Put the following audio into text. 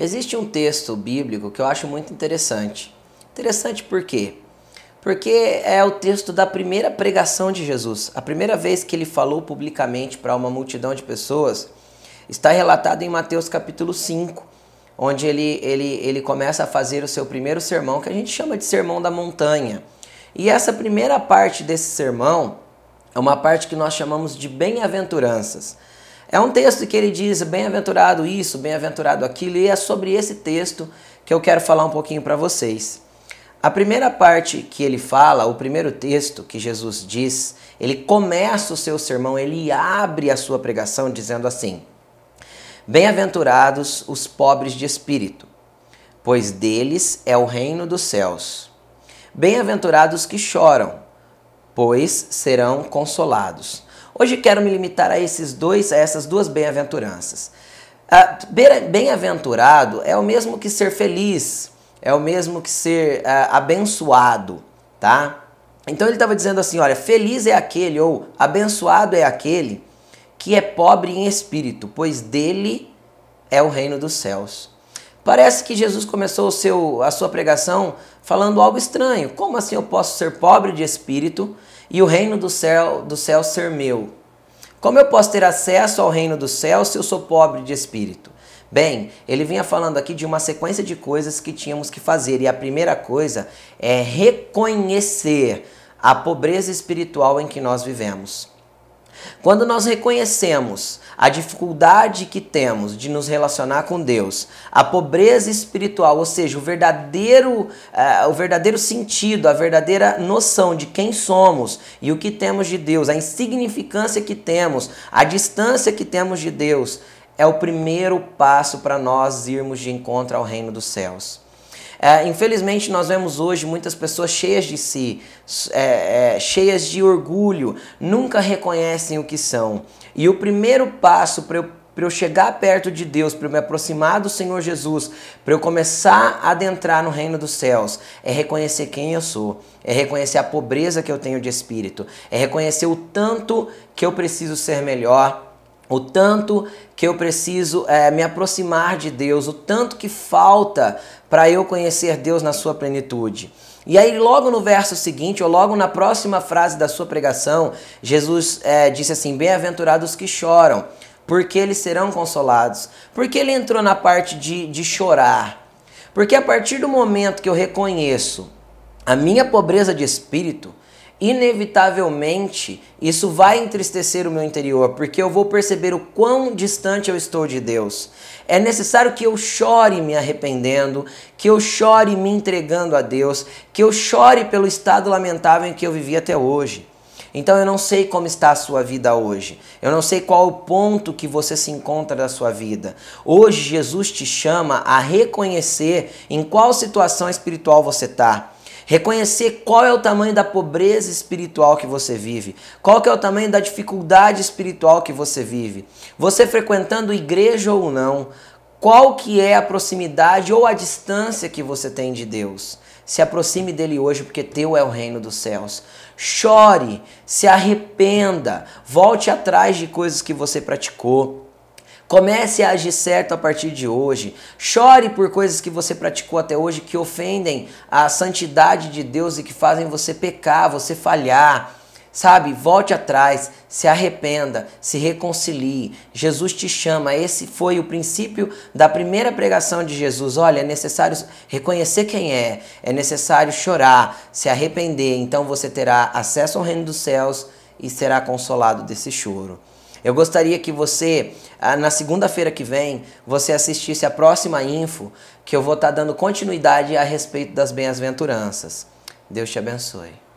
Existe um texto bíblico que eu acho muito interessante. Interessante por quê? Porque é o texto da primeira pregação de Jesus. A primeira vez que ele falou publicamente para uma multidão de pessoas está relatado em Mateus capítulo 5, onde ele, ele, ele começa a fazer o seu primeiro sermão, que a gente chama de Sermão da Montanha. E essa primeira parte desse sermão é uma parte que nós chamamos de bem-aventuranças. É um texto que ele diz bem-aventurado isso, bem-aventurado aquilo, e é sobre esse texto que eu quero falar um pouquinho para vocês. A primeira parte que ele fala, o primeiro texto que Jesus diz, ele começa o seu sermão, ele abre a sua pregação dizendo assim: Bem-aventurados os pobres de espírito, pois deles é o reino dos céus. Bem-aventurados que choram, pois serão consolados. Hoje quero me limitar a esses dois, a essas duas bem-aventuranças. Bem-aventurado é o mesmo que ser feliz, é o mesmo que ser uh, abençoado, tá? Então ele estava dizendo assim, olha, feliz é aquele ou abençoado é aquele que é pobre em espírito, pois dele é o reino dos céus. Parece que Jesus começou seu, a sua pregação falando algo estranho. Como assim eu posso ser pobre de espírito e o reino do céu, do céu ser meu. Como eu posso ter acesso ao reino do céu se eu sou pobre de espírito? Bem, ele vinha falando aqui de uma sequência de coisas que tínhamos que fazer, e a primeira coisa é reconhecer a pobreza espiritual em que nós vivemos. Quando nós reconhecemos a dificuldade que temos de nos relacionar com Deus, a pobreza espiritual, ou seja, o verdadeiro, uh, o verdadeiro sentido, a verdadeira noção de quem somos e o que temos de Deus, a insignificância que temos, a distância que temos de Deus, é o primeiro passo para nós irmos de encontro ao reino dos céus. É, infelizmente, nós vemos hoje muitas pessoas cheias de si, é, é, cheias de orgulho, nunca reconhecem o que são. E o primeiro passo para eu para eu chegar perto de Deus, para eu me aproximar do Senhor Jesus, para eu começar a adentrar no reino dos céus, é reconhecer quem eu sou, é reconhecer a pobreza que eu tenho de espírito, é reconhecer o tanto que eu preciso ser melhor, o tanto que eu preciso é, me aproximar de Deus, o tanto que falta para eu conhecer Deus na sua plenitude. E aí, logo no verso seguinte, ou logo na próxima frase da sua pregação, Jesus é, disse assim: Bem-aventurados que choram, porque eles serão consolados. Porque ele entrou na parte de, de chorar. Porque a partir do momento que eu reconheço a minha pobreza de espírito, inevitavelmente isso vai entristecer o meu interior, porque eu vou perceber o quão distante eu estou de Deus. É necessário que eu chore me arrependendo, que eu chore me entregando a Deus, que eu chore pelo estado lamentável em que eu vivi até hoje. Então eu não sei como está a sua vida hoje. Eu não sei qual o ponto que você se encontra da sua vida. Hoje Jesus te chama a reconhecer em qual situação espiritual você está. Reconhecer qual é o tamanho da pobreza espiritual que você vive, qual que é o tamanho da dificuldade espiritual que você vive. Você frequentando igreja ou não, qual que é a proximidade ou a distância que você tem de Deus. Se aproxime dele hoje, porque teu é o reino dos céus. Chore, se arrependa, volte atrás de coisas que você praticou. Comece a agir certo a partir de hoje. Chore por coisas que você praticou até hoje que ofendem a santidade de Deus e que fazem você pecar, você falhar. Sabe, volte atrás, se arrependa, se reconcilie. Jesus te chama. Esse foi o princípio da primeira pregação de Jesus. Olha, é necessário reconhecer quem é, é necessário chorar, se arrepender. Então você terá acesso ao reino dos céus e será consolado desse choro. Eu gostaria que você, ah, na segunda-feira que vem, você assistisse a próxima info, que eu vou estar dando continuidade a respeito das bem-aventuranças. Deus te abençoe.